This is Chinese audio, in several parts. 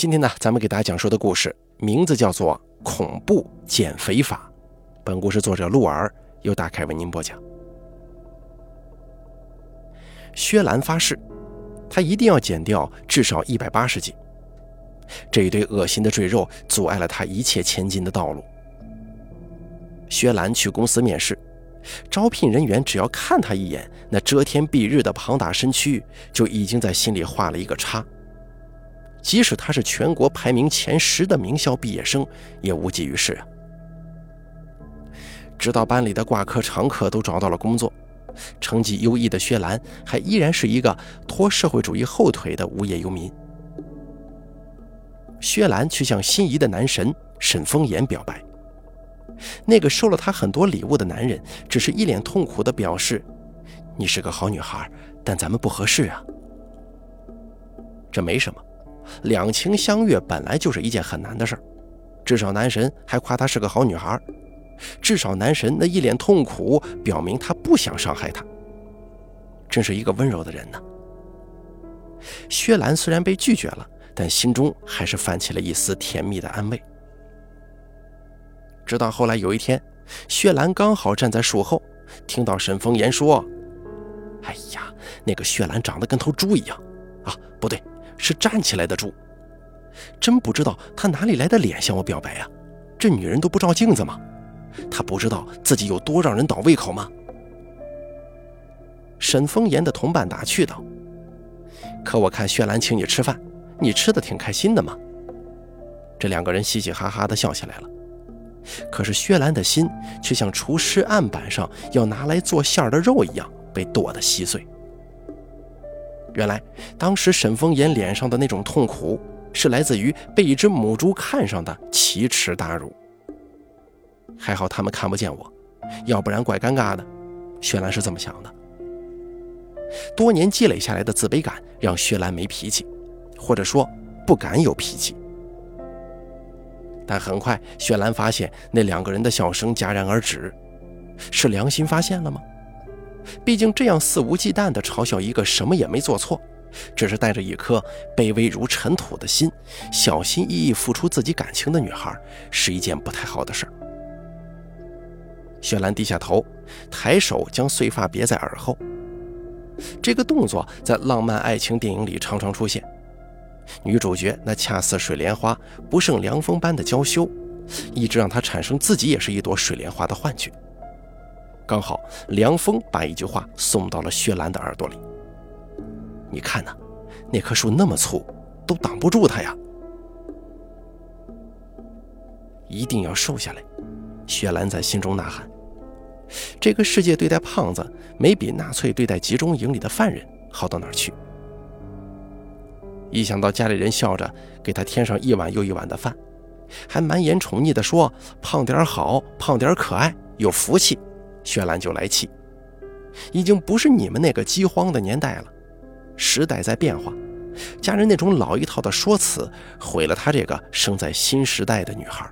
今天呢，咱们给大家讲述的故事名字叫做《恐怖减肥法》。本故事作者鹿儿由大凯为您播讲。薛兰发誓，她一定要减掉至少一百八十斤。这一堆恶心的赘肉阻碍了她一切前进的道路。薛兰去公司面试，招聘人员只要看她一眼，那遮天蔽日的庞大身躯就已经在心里画了一个叉。即使他是全国排名前十的名校毕业生，也无济于事啊。直到班里的挂科常客都找到了工作，成绩优异的薛兰还依然是一个拖社会主义后腿的无业游民。薛兰去向心仪的男神沈风言表白，那个收了她很多礼物的男人只是一脸痛苦地表示：“你是个好女孩，但咱们不合适啊。”这没什么。两情相悦本来就是一件很难的事儿，至少男神还夸她是个好女孩儿，至少男神那一脸痛苦，表明他不想伤害她。真是一个温柔的人呢。薛兰虽然被拒绝了，但心中还是泛起了一丝甜蜜的安慰。直到后来有一天，薛兰刚好站在树后，听到沈风言说：“哎呀，那个薛兰长得跟头猪一样啊，不对。”是站起来的猪，真不知道她哪里来的脸向我表白呀？这女人都不照镜子吗？她不知道自己有多让人倒胃口吗？沈风言的同伴打趣道：“可我看薛兰请你吃饭，你吃的挺开心的嘛。”这两个人嘻嘻哈哈的笑起来了。可是薛兰的心却像厨师案板上要拿来做馅儿的肉一样，被剁得稀碎。原来，当时沈风言脸上的那种痛苦，是来自于被一只母猪看上的奇耻大辱。还好他们看不见我，要不然怪尴尬的。薛兰是这么想的。多年积累下来的自卑感，让薛兰没脾气，或者说不敢有脾气。但很快，薛兰发现那两个人的笑声戛然而止，是良心发现了吗？毕竟这样肆无忌惮地嘲笑一个什么也没做错，只是带着一颗卑微如尘土的心，小心翼翼付出自己感情的女孩，是一件不太好的事儿。雪兰低下头，抬手将碎发别在耳后。这个动作在浪漫爱情电影里常常出现，女主角那恰似水莲花、不胜凉风般的娇羞，一直让她产生自己也是一朵水莲花的幻觉。刚好凉风把一句话送到了薛兰的耳朵里。你看呐，那棵树那么粗，都挡不住它呀！一定要瘦下来，薛兰在心中呐喊。这个世界对待胖子，没比纳粹对待集中营里的犯人好到哪儿去。一想到家里人笑着给他添上一碗又一碗的饭，还满眼宠溺地说：“胖点好，胖点可爱，有福气。”薛兰就来气，已经不是你们那个饥荒的年代了，时代在变化，家人那种老一套的说辞毁了她这个生在新时代的女孩。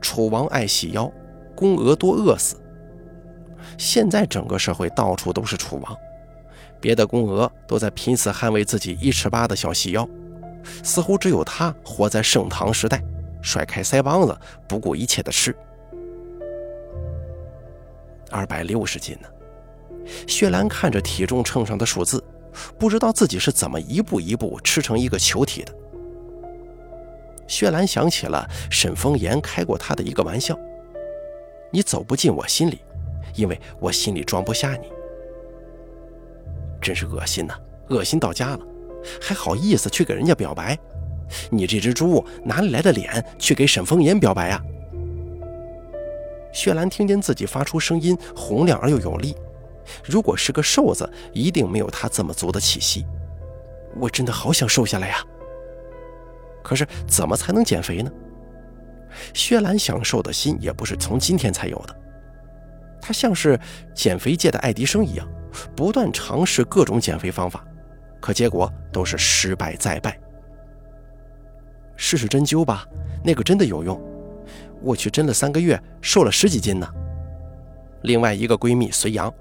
楚王爱细腰，宫娥多饿死。现在整个社会到处都是楚王，别的宫娥都在拼死捍卫自己一尺八的小细腰，似乎只有她活在盛唐时代，甩开腮帮子，不顾一切的吃。二百六十斤呢！薛兰看着体重秤上的数字，不知道自己是怎么一步一步吃成一个球体的。薛兰想起了沈风言开过他的一个玩笑：“你走不进我心里，因为我心里装不下你。”真是恶心呐，恶心到家了，还好意思去给人家表白？你这只猪哪里来的脸去给沈风言表白呀？薛兰听见自己发出声音洪亮而又有力，如果是个瘦子，一定没有他这么足的气息。我真的好想瘦下来呀！可是怎么才能减肥呢？薛兰想瘦的心也不是从今天才有的，她像是减肥界的爱迪生一样，不断尝试各种减肥方法，可结果都是失败再败。试试针灸吧，那个真的有用。我去针了三个月，瘦了十几斤呢。另外一个闺蜜隋阳，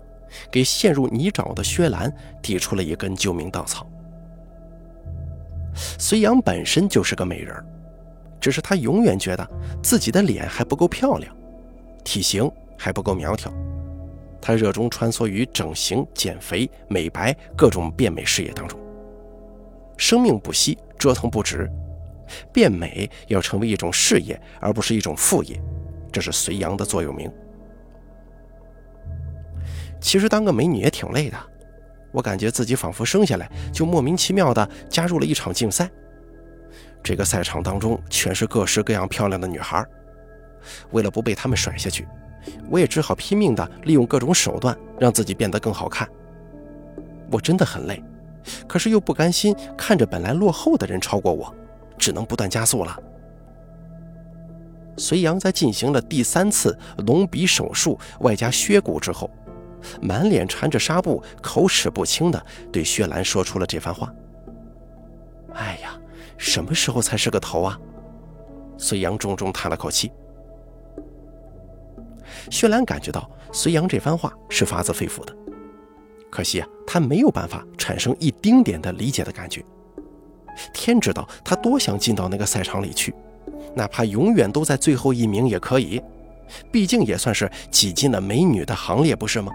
给陷入泥沼的薛兰递出了一根救命稻草。隋阳本身就是个美人，只是她永远觉得自己的脸还不够漂亮，体型还不够苗条。她热衷穿梭于整形、减肥、美白各种变美事业当中，生命不息，折腾不止。变美要成为一种事业，而不是一种副业，这是隋阳的座右铭。其实当个美女也挺累的，我感觉自己仿佛生下来就莫名其妙地加入了一场竞赛。这个赛场当中全是各式各样漂亮的女孩，为了不被她们甩下去，我也只好拼命地利用各种手段让自己变得更好看。我真的很累，可是又不甘心看着本来落后的人超过我。只能不断加速了。隋阳在进行了第三次隆鼻手术外加削骨之后，满脸缠着纱布，口齿不清的对薛兰说出了这番话：“哎呀，什么时候才是个头啊？”隋阳重重叹了口气。薛兰感觉到隋阳这番话是发自肺腑的，可惜啊，他没有办法产生一丁点的理解的感觉。天知道他多想进到那个赛场里去，哪怕永远都在最后一名也可以，毕竟也算是挤进了美女的行列，不是吗？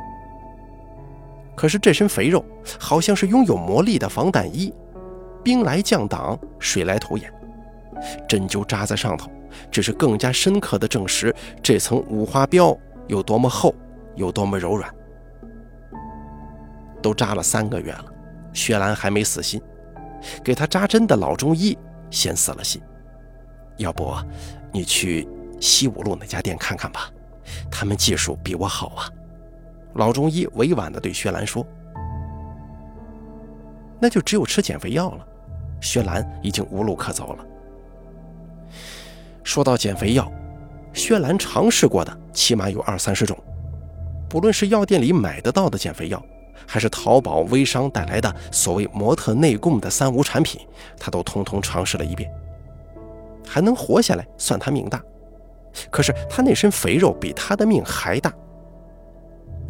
可是这身肥肉好像是拥有魔力的防弹衣，兵来将挡，水来土掩，针灸扎在上头，只是更加深刻的证实这层五花膘有多么厚，有多么柔软。都扎了三个月了，薛兰还没死心。给他扎针的老中医先死了心，要不你去西五路那家店看看吧，他们技术比我好啊。老中医委婉地对薛兰说：“那就只有吃减肥药了。”薛兰已经无路可走了。说到减肥药，薛兰尝试过的起码有二三十种，不论是药店里买得到的减肥药。还是淘宝微商带来的所谓模特内供的三无产品，他都通通尝试了一遍，还能活下来算他命大。可是他那身肥肉比他的命还大。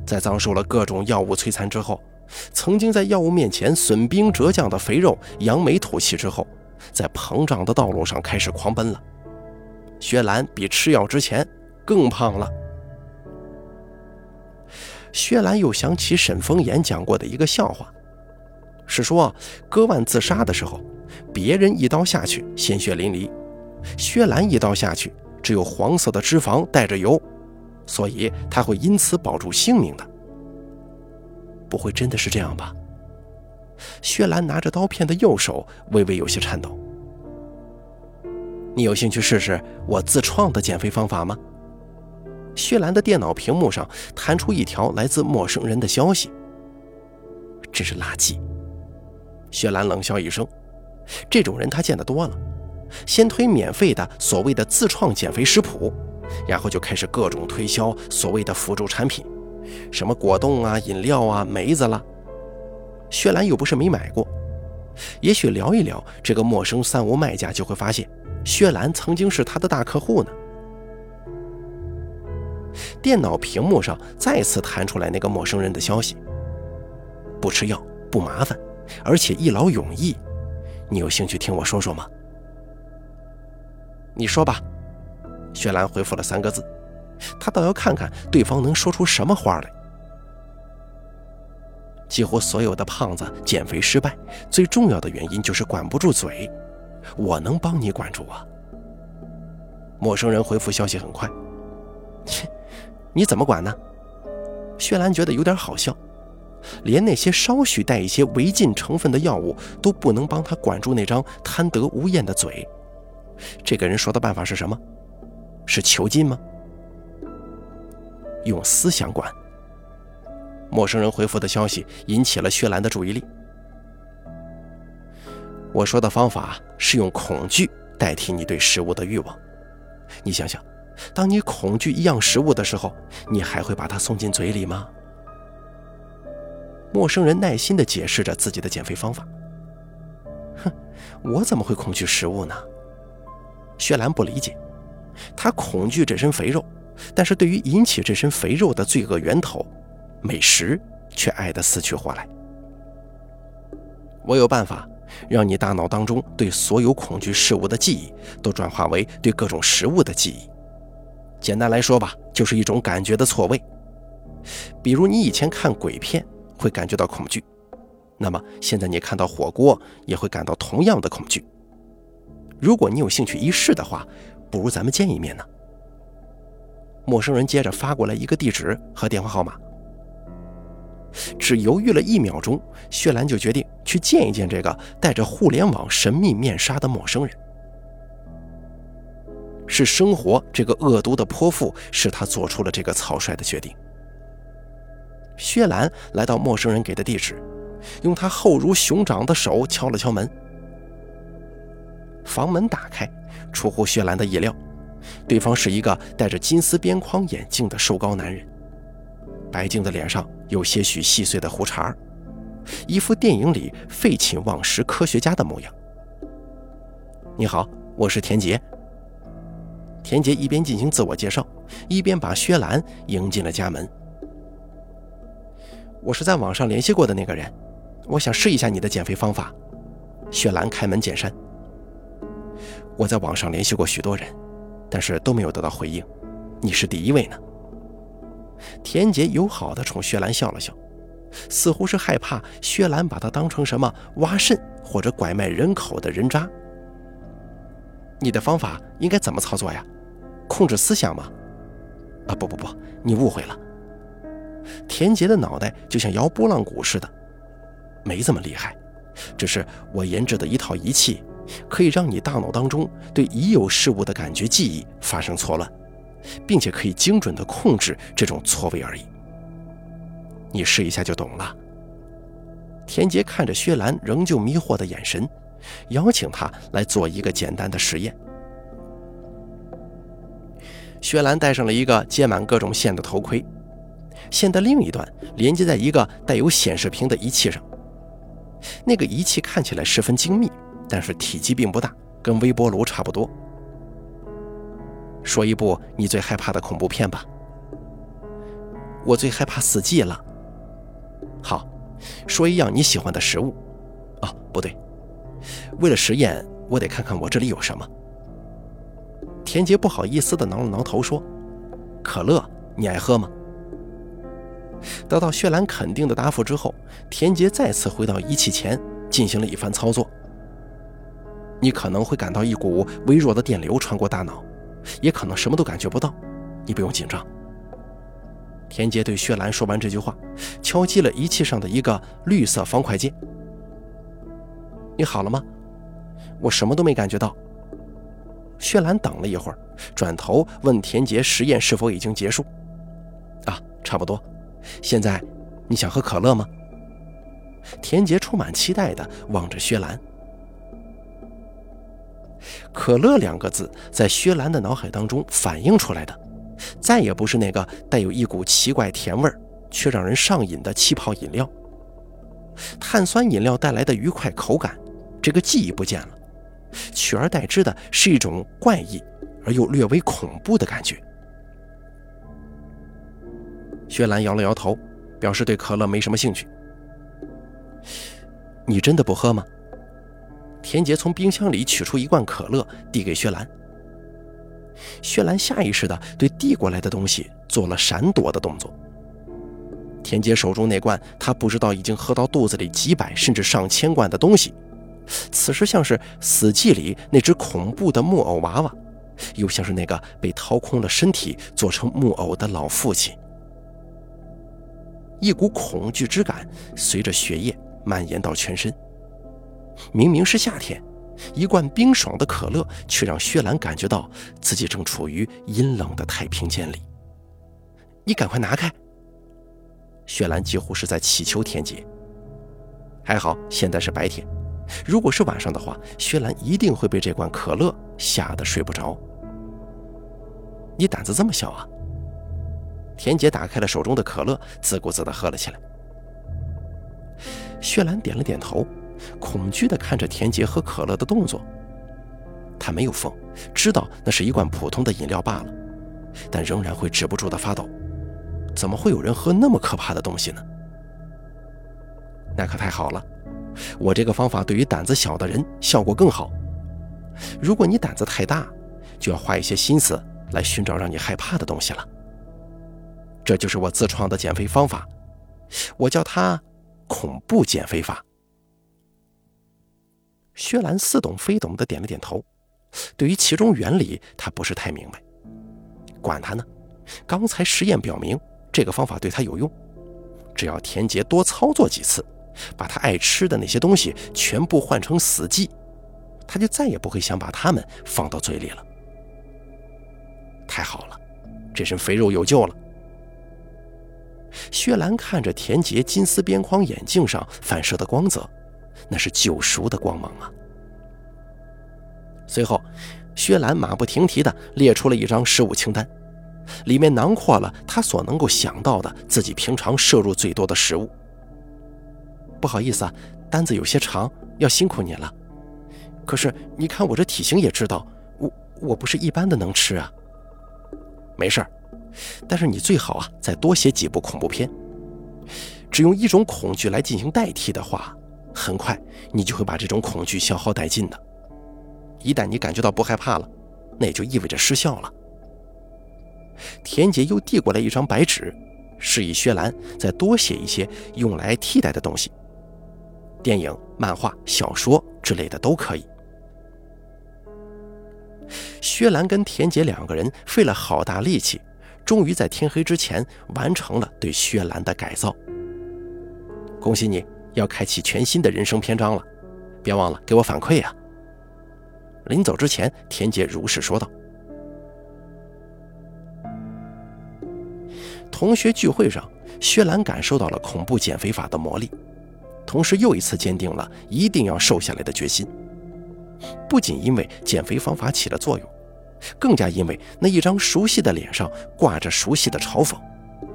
在遭受了各种药物摧残之后，曾经在药物面前损兵折将的肥肉扬眉吐气之后，在膨胀的道路上开始狂奔了。薛兰比吃药之前更胖了。薛兰又想起沈风言讲过的一个笑话，是说割腕自杀的时候，别人一刀下去鲜血淋漓，薛兰一刀下去只有黄色的脂肪带着油，所以他会因此保住性命的。不会真的是这样吧？薛兰拿着刀片的右手微微有些颤抖。你有兴趣试试我自创的减肥方法吗？薛兰的电脑屏幕上弹出一条来自陌生人的消息。真是垃圾。薛兰冷笑一声，这种人他见得多了，先推免费的所谓的自创减肥食谱，然后就开始各种推销所谓的辅助产品，什么果冻啊、饮料啊、梅子啦。薛兰又不是没买过，也许聊一聊这个陌生三无卖家，就会发现薛兰曾经是他的大客户呢。电脑屏幕上再次弹出来那个陌生人的消息：不吃药，不麻烦，而且一劳永逸。你有兴趣听我说说吗？你说吧。薛兰回复了三个字。他倒要看看对方能说出什么话来。几乎所有的胖子减肥失败，最重要的原因就是管不住嘴。我能帮你管住啊。陌生人回复消息很快。切。你怎么管呢？薛兰觉得有点好笑，连那些稍许带一些违禁成分的药物都不能帮他管住那张贪得无厌的嘴。这个人说的办法是什么？是囚禁吗？用思想管。陌生人回复的消息引起了薛兰的注意力。我说的方法是用恐惧代替你对食物的欲望。你想想。当你恐惧一样食物的时候，你还会把它送进嘴里吗？陌生人耐心地解释着自己的减肥方法。哼，我怎么会恐惧食物呢？薛兰不理解，他恐惧这身肥肉，但是对于引起这身肥肉的罪恶源头——美食，却爱得死去活来。我有办法让你大脑当中对所有恐惧事物的记忆都转化为对各种食物的记忆。简单来说吧，就是一种感觉的错位。比如你以前看鬼片会感觉到恐惧，那么现在你看到火锅也会感到同样的恐惧。如果你有兴趣一试的话，不如咱们见一面呢。陌生人接着发过来一个地址和电话号码。只犹豫了一秒钟，薛兰就决定去见一见这个戴着互联网神秘面纱的陌生人。是生活这个恶毒的泼妇使他做出了这个草率的决定。薛兰来到陌生人给的地址，用他厚如熊掌的手敲了敲门。房门打开，出乎薛兰的意料，对方是一个戴着金丝边框眼镜的瘦高男人。白净的脸上有些许细碎的胡茬一副电影里废寝忘食科学家的模样。你好，我是田杰。田杰一边进行自我介绍，一边把薛兰迎进了家门。我是在网上联系过的那个人，我想试一下你的减肥方法。薛兰开门见山。我在网上联系过许多人，但是都没有得到回应，你是第一位呢。田杰友好地冲薛兰笑了笑，似乎是害怕薛兰把他当成什么挖肾或者拐卖人口的人渣。你的方法应该怎么操作呀？控制思想吗？啊，不不不，你误会了。田杰的脑袋就像摇拨浪鼓似的，没这么厉害，只是我研制的一套仪器，可以让你大脑当中对已有事物的感觉记忆发生错乱。并且可以精准地控制这种错位而已。你试一下就懂了。田杰看着薛兰仍旧迷惑的眼神，邀请他来做一个简单的实验。薛兰戴上了一个接满各种线的头盔，线的另一端连接在一个带有显示屏的仪器上。那个仪器看起来十分精密，但是体积并不大，跟微波炉差不多。说一部你最害怕的恐怖片吧。我最害怕死寂了。好，说一样你喜欢的食物。哦，不对，为了实验，我得看看我这里有什么。田杰不好意思地挠了挠头，说：“可乐，你爱喝吗？”得到薛兰肯定的答复之后，田杰再次回到仪器前，进行了一番操作。你可能会感到一股微弱的电流穿过大脑。也可能什么都感觉不到，你不用紧张。田杰对薛兰说完这句话，敲击了仪器上的一个绿色方块键。你好了吗？我什么都没感觉到。薛兰等了一会儿，转头问田杰实验是否已经结束。啊，差不多。现在你想喝可乐吗？田杰充满期待地望着薛兰。可乐两个字在薛兰的脑海当中反映出来的，再也不是那个带有一股奇怪甜味儿却让人上瘾的气泡饮料。碳酸饮料带来的愉快口感，这个记忆不见了，取而代之的是一种怪异而又略微恐怖的感觉。薛兰摇了摇头，表示对可乐没什么兴趣。你真的不喝吗？田杰从冰箱里取出一罐可乐，递给薛兰。薛兰下意识地对递过来的东西做了闪躲的动作。田杰手中那罐他不知道已经喝到肚子里几百甚至上千罐的东西，此时像是《死寂》里那只恐怖的木偶娃娃，又像是那个被掏空了身体做成木偶的老父亲。一股恐惧之感随着血液蔓延到全身。明明是夏天，一罐冰爽的可乐却让薛兰感觉到自己正处于阴冷的太平间里。你赶快拿开！薛兰几乎是在祈求天劫。还好现在是白天，如果是晚上的话，薛兰一定会被这罐可乐吓得睡不着。你胆子这么小啊！田杰打开了手中的可乐，自顾自地喝了起来。薛兰点了点头。恐惧地看着田杰喝可乐的动作，他没有疯，知道那是一罐普通的饮料罢了，但仍然会止不住的发抖。怎么会有人喝那么可怕的东西呢？那可太好了，我这个方法对于胆子小的人效果更好。如果你胆子太大，就要花一些心思来寻找让你害怕的东西了。这就是我自创的减肥方法，我叫它“恐怖减肥法”。薛兰似懂非懂的点了点头，对于其中原理，他不是太明白。管他呢，刚才实验表明这个方法对他有用，只要田杰多操作几次，把他爱吃的那些东西全部换成死鸡，他就再也不会想把它们放到嘴里了。太好了，这身肥肉有救了。薛兰看着田杰金丝边框眼镜上反射的光泽。那是救赎的光芒啊！随后，薛兰马不停蹄地列出了一张食物清单，里面囊括了他所能够想到的自己平常摄入最多的食物。不好意思啊，单子有些长，要辛苦你了。可是你看我这体型也知道，我我不是一般的能吃啊。没事儿，但是你最好啊再多写几部恐怖片。只用一种恐惧来进行代替的话。很快，你就会把这种恐惧消耗殆尽的。一旦你感觉到不害怕了，那也就意味着失效了。田杰又递过来一张白纸，示意薛兰再多写一些用来替代的东西，电影、漫画、小说之类的都可以。薛兰跟田杰两个人费了好大力气，终于在天黑之前完成了对薛兰的改造。恭喜你！要开启全新的人生篇章了，别忘了给我反馈呀！临走之前，田杰如实说道。同学聚会上，薛兰感受到了恐怖减肥法的魔力，同时又一次坚定了一定要瘦下来的决心。不仅因为减肥方法起了作用，更加因为那一张熟悉的脸上挂着熟悉的嘲讽，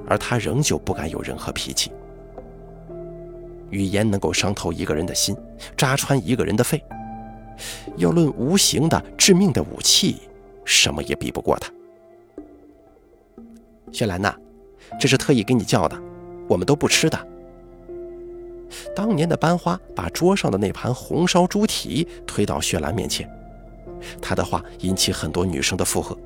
而他仍旧不敢有任何脾气。语言能够伤透一个人的心，扎穿一个人的肺。要论无形的致命的武器，什么也比不过他。雪兰呐，这是特意给你叫的，我们都不吃的。当年的班花把桌上的那盘红烧猪蹄推到雪兰面前，她的话引起很多女生的附和。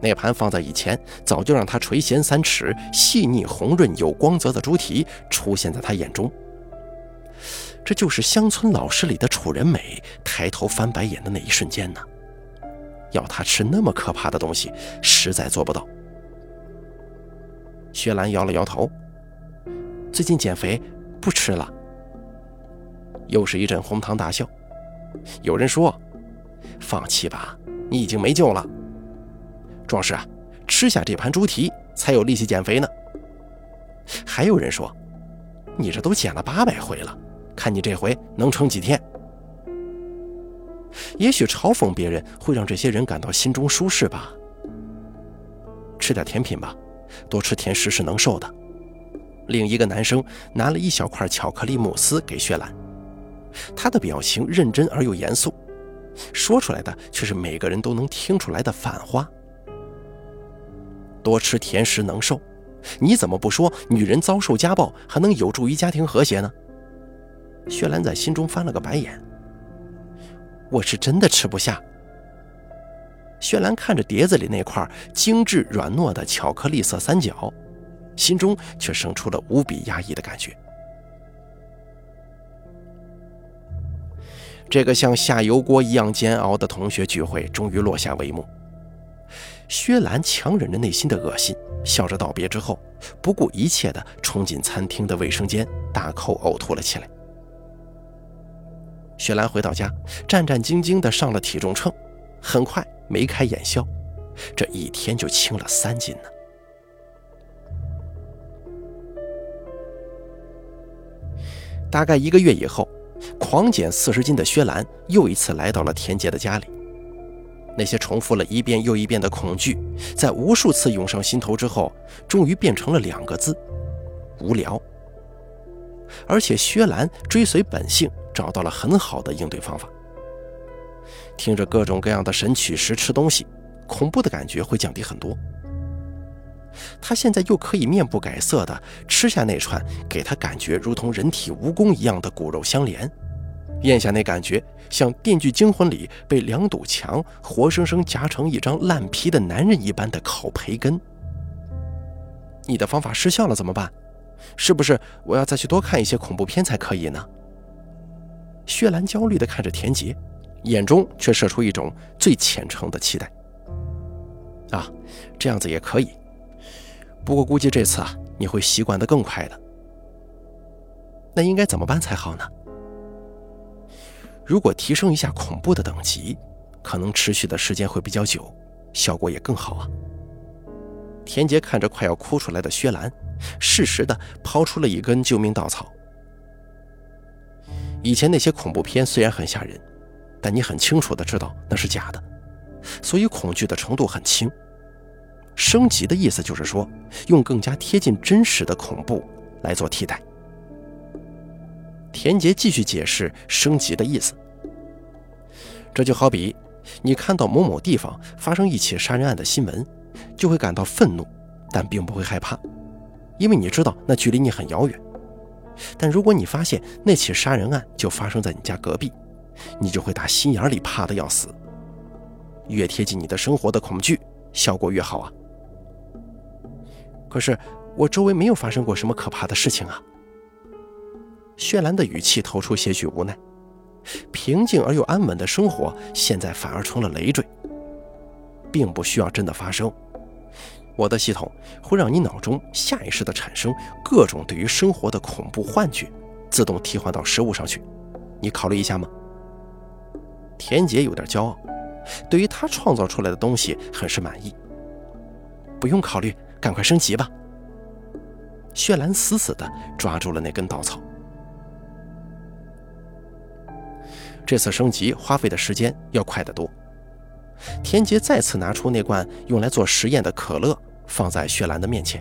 那盘放在以前，早就让她垂涎三尺、细腻红润有光泽的猪蹄出现在她眼中。这就是乡村老师里的楚人美抬头翻白眼的那一瞬间呢。要她吃那么可怕的东西，实在做不到。薛兰摇了摇头，最近减肥，不吃了。又是一阵哄堂大笑。有人说：“放弃吧，你已经没救了。”壮士啊，吃下这盘猪蹄才有力气减肥呢。还有人说，你这都减了八百回了，看你这回能撑几天？也许嘲讽别人会让这些人感到心中舒适吧。吃点甜品吧，多吃甜食是能瘦的。另一个男生拿了一小块巧克力慕斯给薛兰，他的表情认真而又严肃，说出来的却是每个人都能听出来的反话。多吃甜食能瘦，你怎么不说女人遭受家暴还能有助于家庭和谐呢？薛兰在心中翻了个白眼。我是真的吃不下。薛兰看着碟子里那块精致软糯的巧克力色三角，心中却生出了无比压抑的感觉。这个像下油锅一样煎熬的同学聚会终于落下帷幕。薛兰强忍着内心的恶心，笑着道别之后，不顾一切地冲进餐厅的卫生间，大口呕吐了起来。薛兰回到家，战战兢兢地上了体重秤，很快眉开眼笑，这一天就轻了三斤呢。大概一个月以后，狂减四十斤的薛兰又一次来到了田杰的家里。那些重复了一遍又一遍的恐惧，在无数次涌上心头之后，终于变成了两个字：无聊。而且薛兰追随本性，找到了很好的应对方法。听着各种各样的神曲时吃东西，恐怖的感觉会降低很多。他现在又可以面不改色的吃下那串给他感觉如同人体蜈蚣一样的骨肉相连，咽下那感觉像《电锯惊魂》里被两堵墙活生生夹成一张烂皮的男人一般的烤培根。你的方法失效了怎么办？是不是我要再去多看一些恐怖片才可以呢？薛兰焦虑地看着田杰，眼中却射出一种最虔诚的期待。啊，这样子也可以。不过估计这次啊，你会习惯的更快的。那应该怎么办才好呢？如果提升一下恐怖的等级，可能持续的时间会比较久，效果也更好啊。田杰看着快要哭出来的薛兰，适时的抛出了一根救命稻草。以前那些恐怖片虽然很吓人，但你很清楚的知道那是假的，所以恐惧的程度很轻。升级的意思就是说，用更加贴近真实的恐怖来做替代。田杰继续解释升级的意思，这就好比你看到某某地方发生一起杀人案的新闻，就会感到愤怒，但并不会害怕，因为你知道那距离你很遥远。但如果你发现那起杀人案就发生在你家隔壁，你就会打心眼里怕的要死。越贴近你的生活的恐惧，效果越好啊。可是我周围没有发生过什么可怕的事情啊。薛兰的语气透出些许无奈，平静而又安稳的生活现在反而成了累赘，并不需要真的发生。我的系统会让你脑中下意识地产生各种对于生活的恐怖幻觉，自动替换到食物上去。你考虑一下吗？田杰有点骄傲，对于他创造出来的东西很是满意。不用考虑。赶快升级吧！薛兰死死地抓住了那根稻草。这次升级花费的时间要快得多。田杰再次拿出那罐用来做实验的可乐，放在薛兰的面前。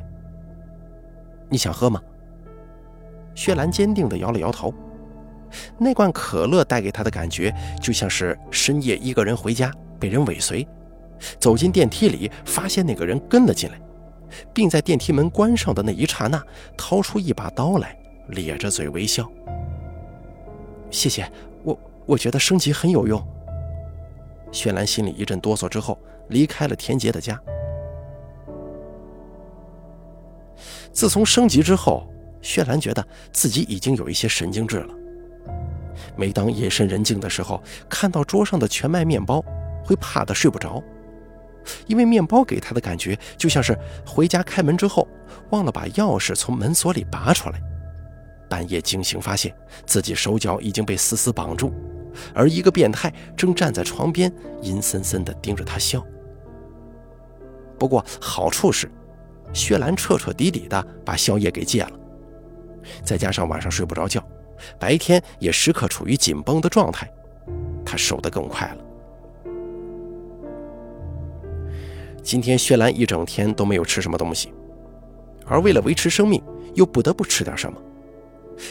你想喝吗？薛兰坚定地摇了摇头。那罐可乐带给他的感觉，就像是深夜一个人回家被人尾随，走进电梯里，发现那个人跟了进来。并在电梯门关上的那一刹那，掏出一把刀来，咧着嘴微笑。谢谢，我我觉得升级很有用。薛兰心里一阵哆嗦，之后离开了田杰的家。自从升级之后，薛兰觉得自己已经有一些神经质了。每当夜深人静的时候，看到桌上的全麦面包，会怕得睡不着。因为面包给他的感觉就像是回家开门之后忘了把钥匙从门锁里拔出来，半夜惊醒发现自己手脚已经被死死绑住，而一个变态正站在床边阴森森地盯着他笑。不过好处是，薛兰彻彻底底地把宵夜给戒了，再加上晚上睡不着觉，白天也时刻处于紧绷的状态，他瘦得更快了。今天薛兰一整天都没有吃什么东西，而为了维持生命，又不得不吃点什么。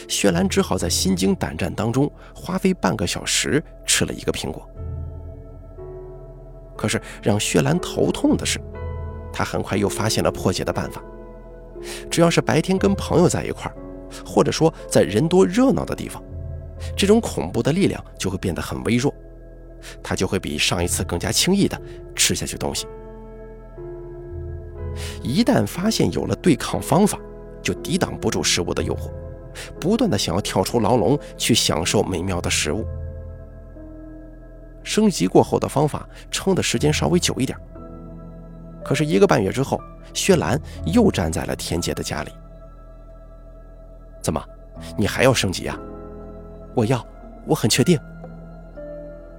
薛兰只好在心惊胆战当中花费半个小时吃了一个苹果。可是让薛兰头痛的是，她很快又发现了破解的办法。只要是白天跟朋友在一块儿，或者说在人多热闹的地方，这种恐怖的力量就会变得很微弱，她就会比上一次更加轻易的吃下去东西。一旦发现有了对抗方法，就抵挡不住食物的诱惑，不断的想要跳出牢笼去享受美妙的食物。升级过后的方法撑的时间稍微久一点，可是一个半月之后，薛兰又站在了田杰的家里。怎么，你还要升级啊？我要，我很确定。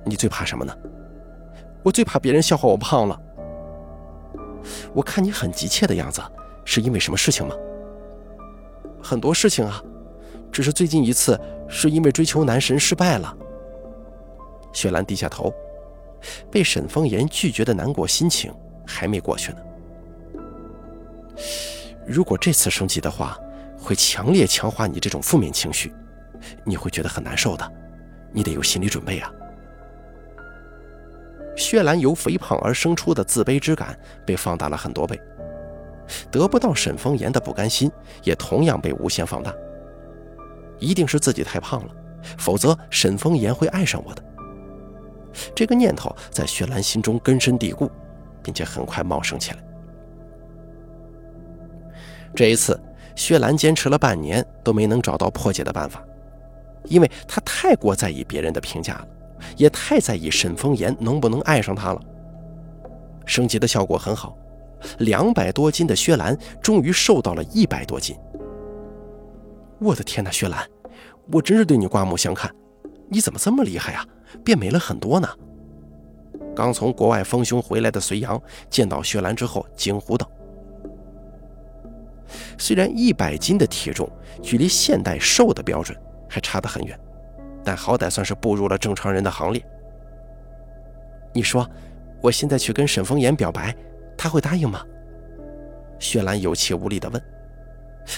你最怕什么呢？我最怕别人笑话我胖了。我看你很急切的样子，是因为什么事情吗？很多事情啊，只是最近一次是因为追求男神失败了。雪兰低下头，被沈风言拒绝的难过心情还没过去呢。如果这次升级的话，会强烈强化你这种负面情绪，你会觉得很难受的，你得有心理准备啊。薛兰由肥胖而生出的自卑之感被放大了很多倍，得不到沈风言的不甘心也同样被无限放大。一定是自己太胖了，否则沈风言会爱上我的。这个念头在薛兰心中根深蒂固，并且很快茂盛起来。这一次，薛兰坚持了半年都没能找到破解的办法，因为她太过在意别人的评价了，也太在意沈风言能不能爱上她了。升级的效果很好，两百多斤的薛兰终于瘦到了一百多斤。我的天哪，薛兰，我真是对你刮目相看，你怎么这么厉害啊？变美了很多呢。刚从国外丰胸回来的隋阳见到薛兰之后，惊呼道：“虽然一百斤的体重距离现代瘦的标准还差得很远，但好歹算是步入了正常人的行列。你说，我现在去跟沈风言表白，他会答应吗？”薛兰有气无力地问。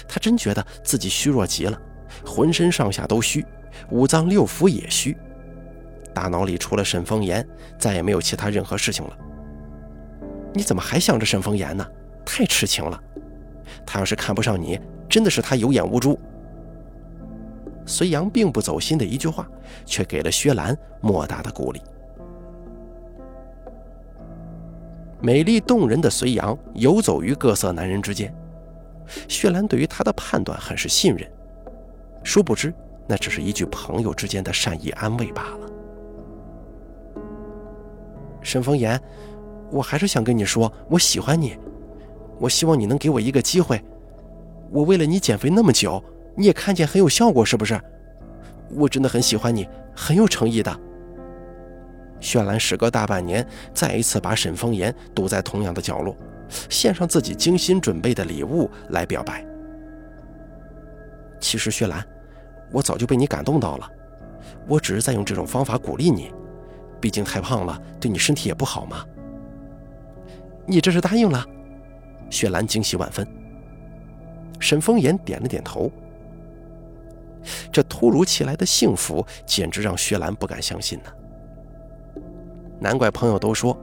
他真觉得自己虚弱极了，浑身上下都虚，五脏六腑也虚。大脑里除了沈风言，再也没有其他任何事情了。你怎么还想着沈风言呢？太痴情了。他要是看不上你，真的是他有眼无珠。隋阳并不走心的一句话，却给了薛兰莫大的鼓励。美丽动人的隋阳游走于各色男人之间，薛兰对于他的判断很是信任。殊不知，那只是一句朋友之间的善意安慰罢了。沈风言，我还是想跟你说，我喜欢你。我希望你能给我一个机会。我为了你减肥那么久，你也看见很有效果，是不是？我真的很喜欢你，很有诚意的。绚兰时隔大半年，再一次把沈风言堵在同样的角落，献上自己精心准备的礼物来表白。其实，薛兰，我早就被你感动到了，我只是在用这种方法鼓励你。毕竟太胖了，对你身体也不好嘛。你这是答应了？雪兰惊喜万分。沈风言点了点头。这突如其来的幸福，简直让薛兰不敢相信呢。难怪朋友都说，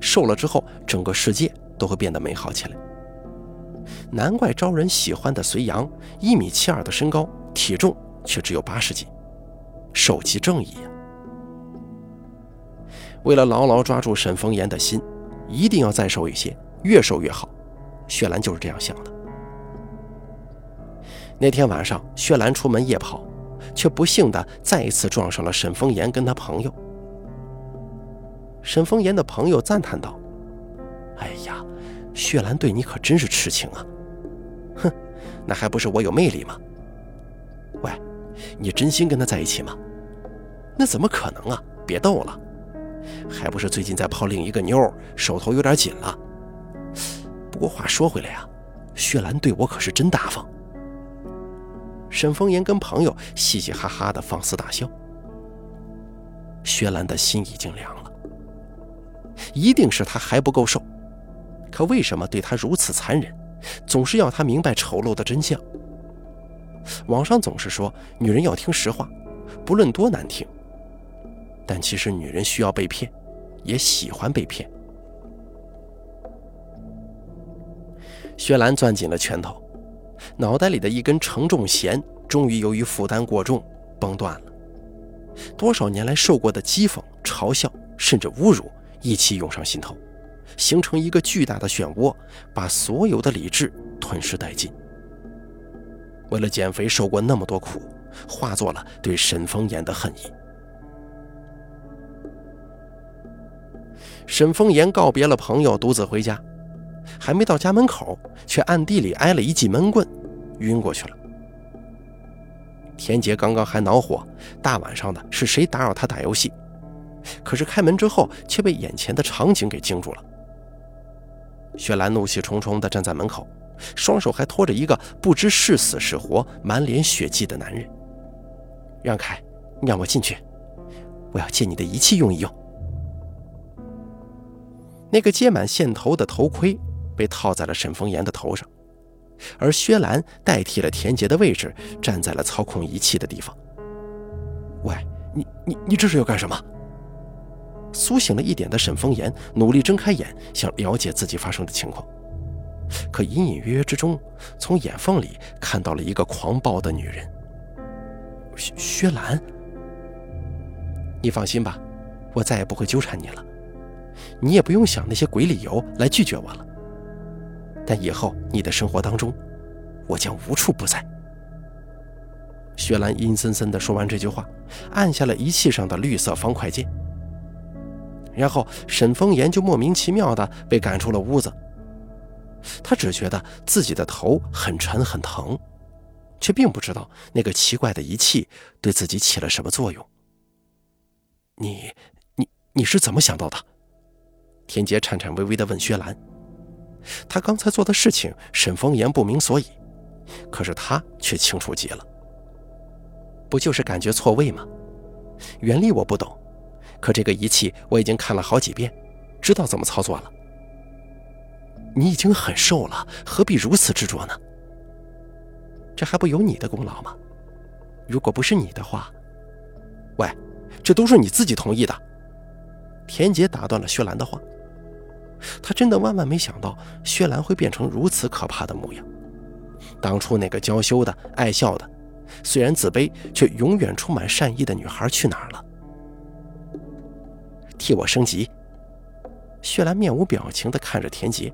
瘦了之后，整个世界都会变得美好起来。难怪招人喜欢的隋阳，一米七二的身高，体重却只有八十斤，手气正义呀。为了牢牢抓住沈风言的心，一定要再瘦一些，越瘦越好。薛兰就是这样想的。那天晚上，薛兰出门夜跑，却不幸的再一次撞上了沈风言跟他朋友。沈风言的朋友赞叹道：“哎呀，薛兰对你可真是痴情啊！哼，那还不是我有魅力吗？喂，你真心跟他在一起吗？那怎么可能啊！别逗了。”还不是最近在泡另一个妞，手头有点紧了。不过话说回来呀，薛兰对我可是真大方。沈风言跟朋友嘻嘻哈哈的放肆大笑。薛兰的心已经凉了，一定是他还不够瘦。可为什么对他如此残忍，总是要他明白丑陋的真相？网上总是说女人要听实话，不论多难听。但其实女人需要被骗，也喜欢被骗。薛兰攥紧了拳头，脑袋里的一根承重弦终于由于负担过重崩断了。多少年来受过的讥讽、嘲笑，甚至侮辱，一起涌上心头，形成一个巨大的漩涡，把所有的理智吞噬殆尽。为了减肥受过那么多苦，化作了对沈风言的恨意。沈风言告别了朋友，独自回家，还没到家门口，却暗地里挨了一记闷棍，晕过去了。田杰刚刚还恼火，大晚上的是谁打扰他打游戏？可是开门之后，却被眼前的场景给惊住了。雪兰怒气冲冲地站在门口，双手还拖着一个不知是死是活、满脸血迹的男人。让开，让我进去，我要借你的仪器用一用。那个接满线头的头盔被套在了沈风言的头上，而薛兰代替了田杰的位置，站在了操控仪器的地方。喂，你你你这是要干什么？苏醒了一点的沈风言努力睁开眼，想了解自己发生的情况。可隐隐约约之中，从眼缝里看到了一个狂暴的女人。薛薛兰，你放心吧，我再也不会纠缠你了，你也不用想那些鬼理由来拒绝我了。但以后你的生活当中，我将无处不在。薛兰阴森森地说完这句话，按下了仪器上的绿色方块键。然后沈风言就莫名其妙地被赶出了屋子。他只觉得自己的头很沉很疼，却并不知道那个奇怪的仪器对自己起了什么作用。你、你、你是怎么想到的？田杰颤颤巍巍地问薛兰。他刚才做的事情，沈风言不明所以，可是他却清楚极了。不就是感觉错位吗？原理我不懂，可这个仪器我已经看了好几遍，知道怎么操作了。你已经很瘦了，何必如此执着呢？这还不有你的功劳吗？如果不是你的话，喂，这都是你自己同意的。田杰打断了薛兰的话。他真的万万没想到薛兰会变成如此可怕的模样。当初那个娇羞的、爱笑的，虽然自卑却永远充满善意的女孩去哪儿了？替我升级。薛兰面无表情地看着田杰，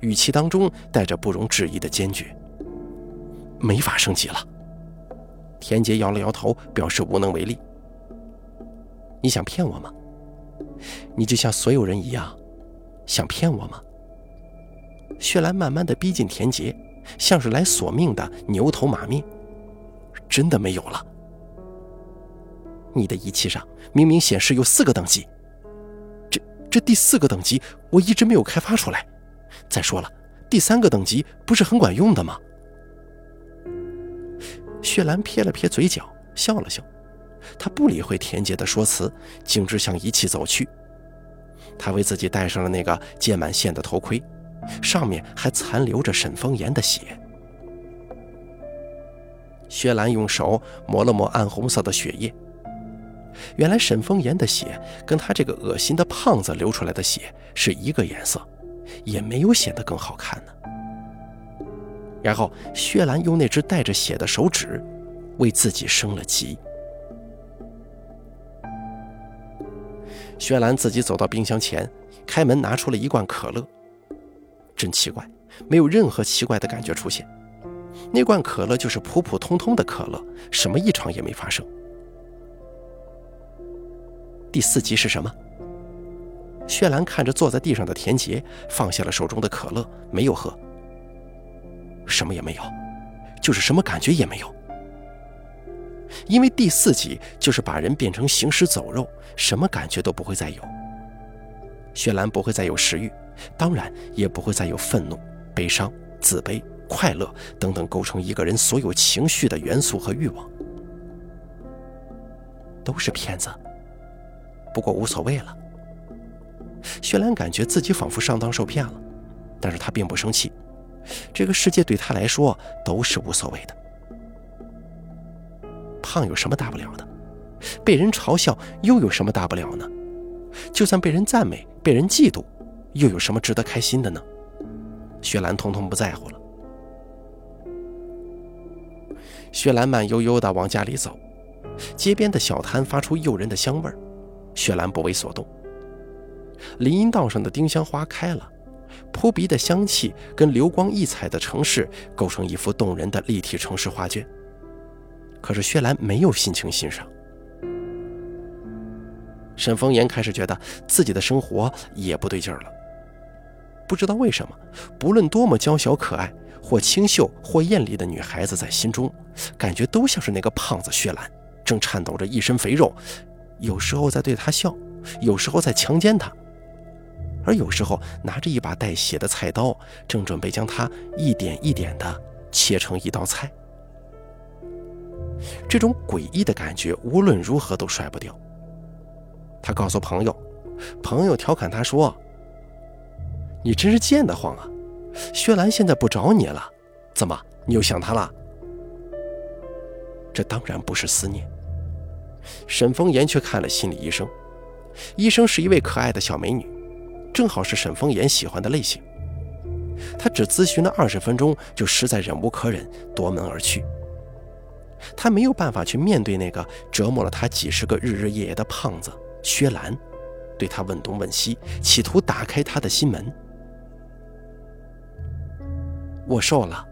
语气当中带着不容置疑的坚决。没法升级了。田杰摇了摇头，表示无能为力。你想骗我吗？你就像所有人一样。想骗我吗？薛兰慢慢的逼近田杰，像是来索命的牛头马面。真的没有了。你的仪器上明明显示有四个等级，这这第四个等级我一直没有开发出来。再说了，第三个等级不是很管用的吗？薛兰撇了撇嘴角，笑了笑，她不理会田杰的说辞，径直向仪器走去。他为自己戴上了那个接满线的头盔，上面还残留着沈风言的血。薛兰用手抹了抹暗红色的血液，原来沈风言的血跟他这个恶心的胖子流出来的血是一个颜色，也没有显得更好看呢。然后，薛兰用那只带着血的手指为自己升了级。薛兰自己走到冰箱前，开门拿出了一罐可乐。真奇怪，没有任何奇怪的感觉出现。那罐可乐就是普普通通的可乐，什么异常也没发生。第四集是什么？薛兰看着坐在地上的田杰，放下了手中的可乐，没有喝。什么也没有，就是什么感觉也没有。因为第四集就是把人变成行尸走肉，什么感觉都不会再有。薛兰不会再有食欲，当然也不会再有愤怒、悲伤、自卑、快乐等等构成一个人所有情绪的元素和欲望，都是骗子。不过无所谓了。薛兰感觉自己仿佛上当受骗了，但是她并不生气，这个世界对她来说都是无所谓的。胖有什么大不了的？被人嘲笑又有什么大不了呢？就算被人赞美、被人嫉妒，又有什么值得开心的呢？薛兰通通不在乎了。薛兰慢悠悠地往家里走，街边的小摊发出诱人的香味儿，薛兰不为所动。林荫道上的丁香花开了，扑鼻的香气跟流光溢彩的城市构成一幅动人的立体城市画卷。可是薛兰没有心情欣赏。沈风言开始觉得自己的生活也不对劲儿了。不知道为什么，不论多么娇小可爱、或清秀或艳丽的女孩子，在心中感觉都像是那个胖子薛兰，正颤抖着一身肥肉，有时候在对她笑，有时候在强奸她，而有时候拿着一把带血的菜刀，正准备将她一点一点地切成一道菜。这种诡异的感觉无论如何都甩不掉。他告诉朋友，朋友调侃他说：“你真是贱得慌啊！薛兰现在不找你了，怎么你又想她了？”这当然不是思念。沈风言却看了心理医生，医生是一位可爱的小美女，正好是沈风言喜欢的类型。他只咨询了二十分钟，就实在忍无可忍，夺门而去。他没有办法去面对那个折磨了他几十个日日夜夜的胖子薛兰，对他问东问西，企图打开他的心门。我瘦了。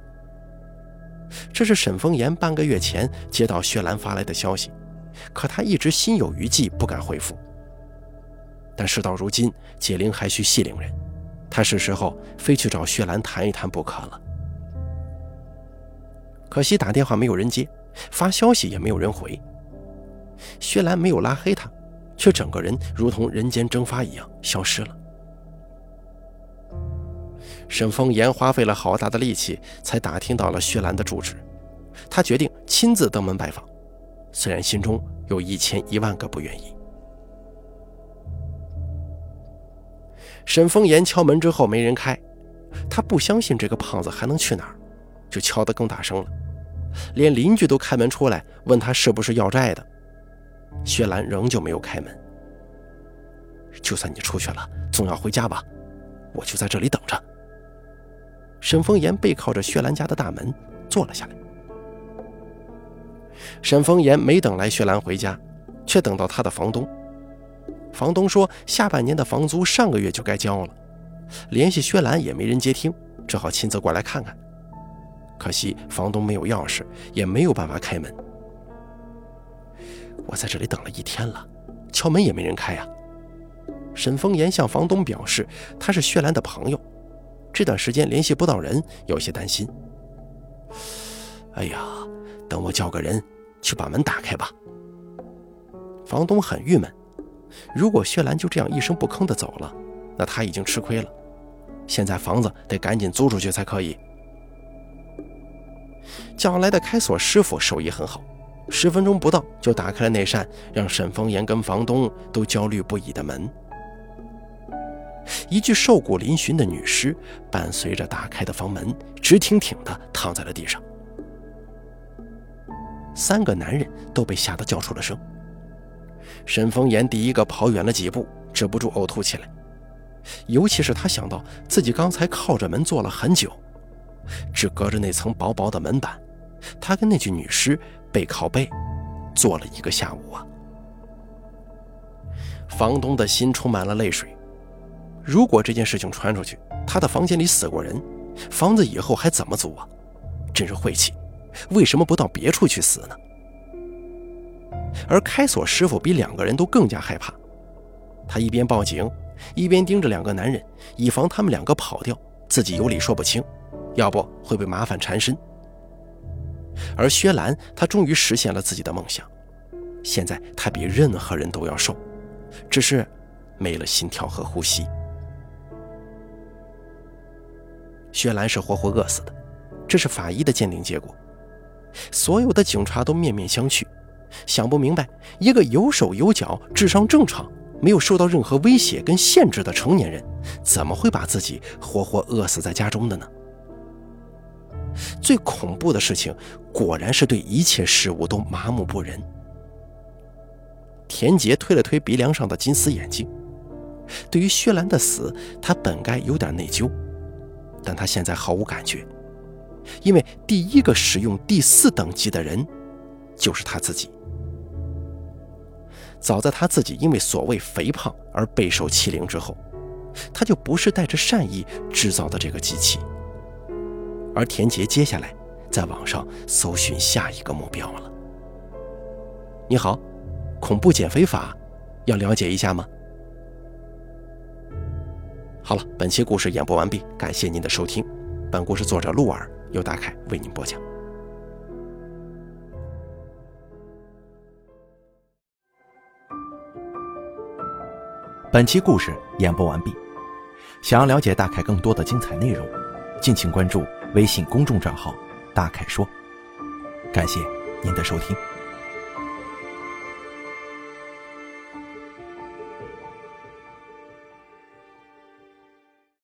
这是沈风言半个月前接到薛兰发来的消息，可他一直心有余悸，不敢回复。但事到如今，解铃还需系铃人，他是时候非去找薛兰谈一谈不可了。可惜打电话没有人接。发消息也没有人回，薛兰没有拉黑他，却整个人如同人间蒸发一样消失了。沈风言花费了好大的力气才打听到了薛兰的住址，他决定亲自登门拜访，虽然心中有一千一万个不愿意。沈风言敲门之后没人开，他不相信这个胖子还能去哪儿，就敲得更大声了。连邻居都开门出来问他是不是要债的，薛兰仍旧没有开门。就算你出去了，总要回家吧，我就在这里等着。沈风言背靠着薛兰家的大门坐了下来。沈风言没等来薛兰回家，却等到他的房东。房东说下半年的房租上个月就该交了，联系薛兰也没人接听，只好亲自过来看看。可惜房东没有钥匙，也没有办法开门。我在这里等了一天了，敲门也没人开啊。沈风言向房东表示他是薛兰的朋友，这段时间联系不到人，有些担心。哎呀，等我叫个人去把门打开吧。房东很郁闷，如果薛兰就这样一声不吭的走了，那他已经吃亏了。现在房子得赶紧租出去才可以。叫来的开锁师傅手艺很好，十分钟不到就打开了那扇让沈风言跟房东都焦虑不已的门。一具瘦骨嶙峋的女尸伴随着打开的房门，直挺挺地躺在了地上。三个男人都被吓得叫出了声。沈风言第一个跑远了几步，止不住呕吐起来，尤其是他想到自己刚才靠着门坐了很久。只隔着那层薄薄的门板，他跟那具女尸背靠背坐了一个下午啊！房东的心充满了泪水。如果这件事情传出去，他的房间里死过人，房子以后还怎么租啊？真是晦气！为什么不到别处去死呢？而开锁师傅比两个人都更加害怕，他一边报警，一边盯着两个男人，以防他们两个跑掉，自己有理说不清。要不会被麻烦缠身。而薛兰，她终于实现了自己的梦想。现在她比任何人都要瘦，只是没了心跳和呼吸。薛兰是活活饿死的，这是法医的鉴定结果。所有的警察都面面相觑，想不明白一个有手有脚、智商正常、没有受到任何威胁跟限制的成年人，怎么会把自己活活饿死在家中的呢？最恐怖的事情，果然是对一切事物都麻木不仁。田杰推了推鼻梁上的金丝眼镜，对于薛兰的死，他本该有点内疚，但他现在毫无感觉，因为第一个使用第四等级的人，就是他自己。早在他自己因为所谓肥胖而备受欺凌之后，他就不是带着善意制造的这个机器。而田杰接下来在网上搜寻下一个目标了。你好，恐怖减肥法，要了解一下吗？好了，本期故事演播完毕，感谢您的收听。本故事作者陆儿由大凯为您播讲。本期故事演播完毕，想要了解大凯更多的精彩内容，敬请关注。微信公众账号“大凯说”，感谢您的收听。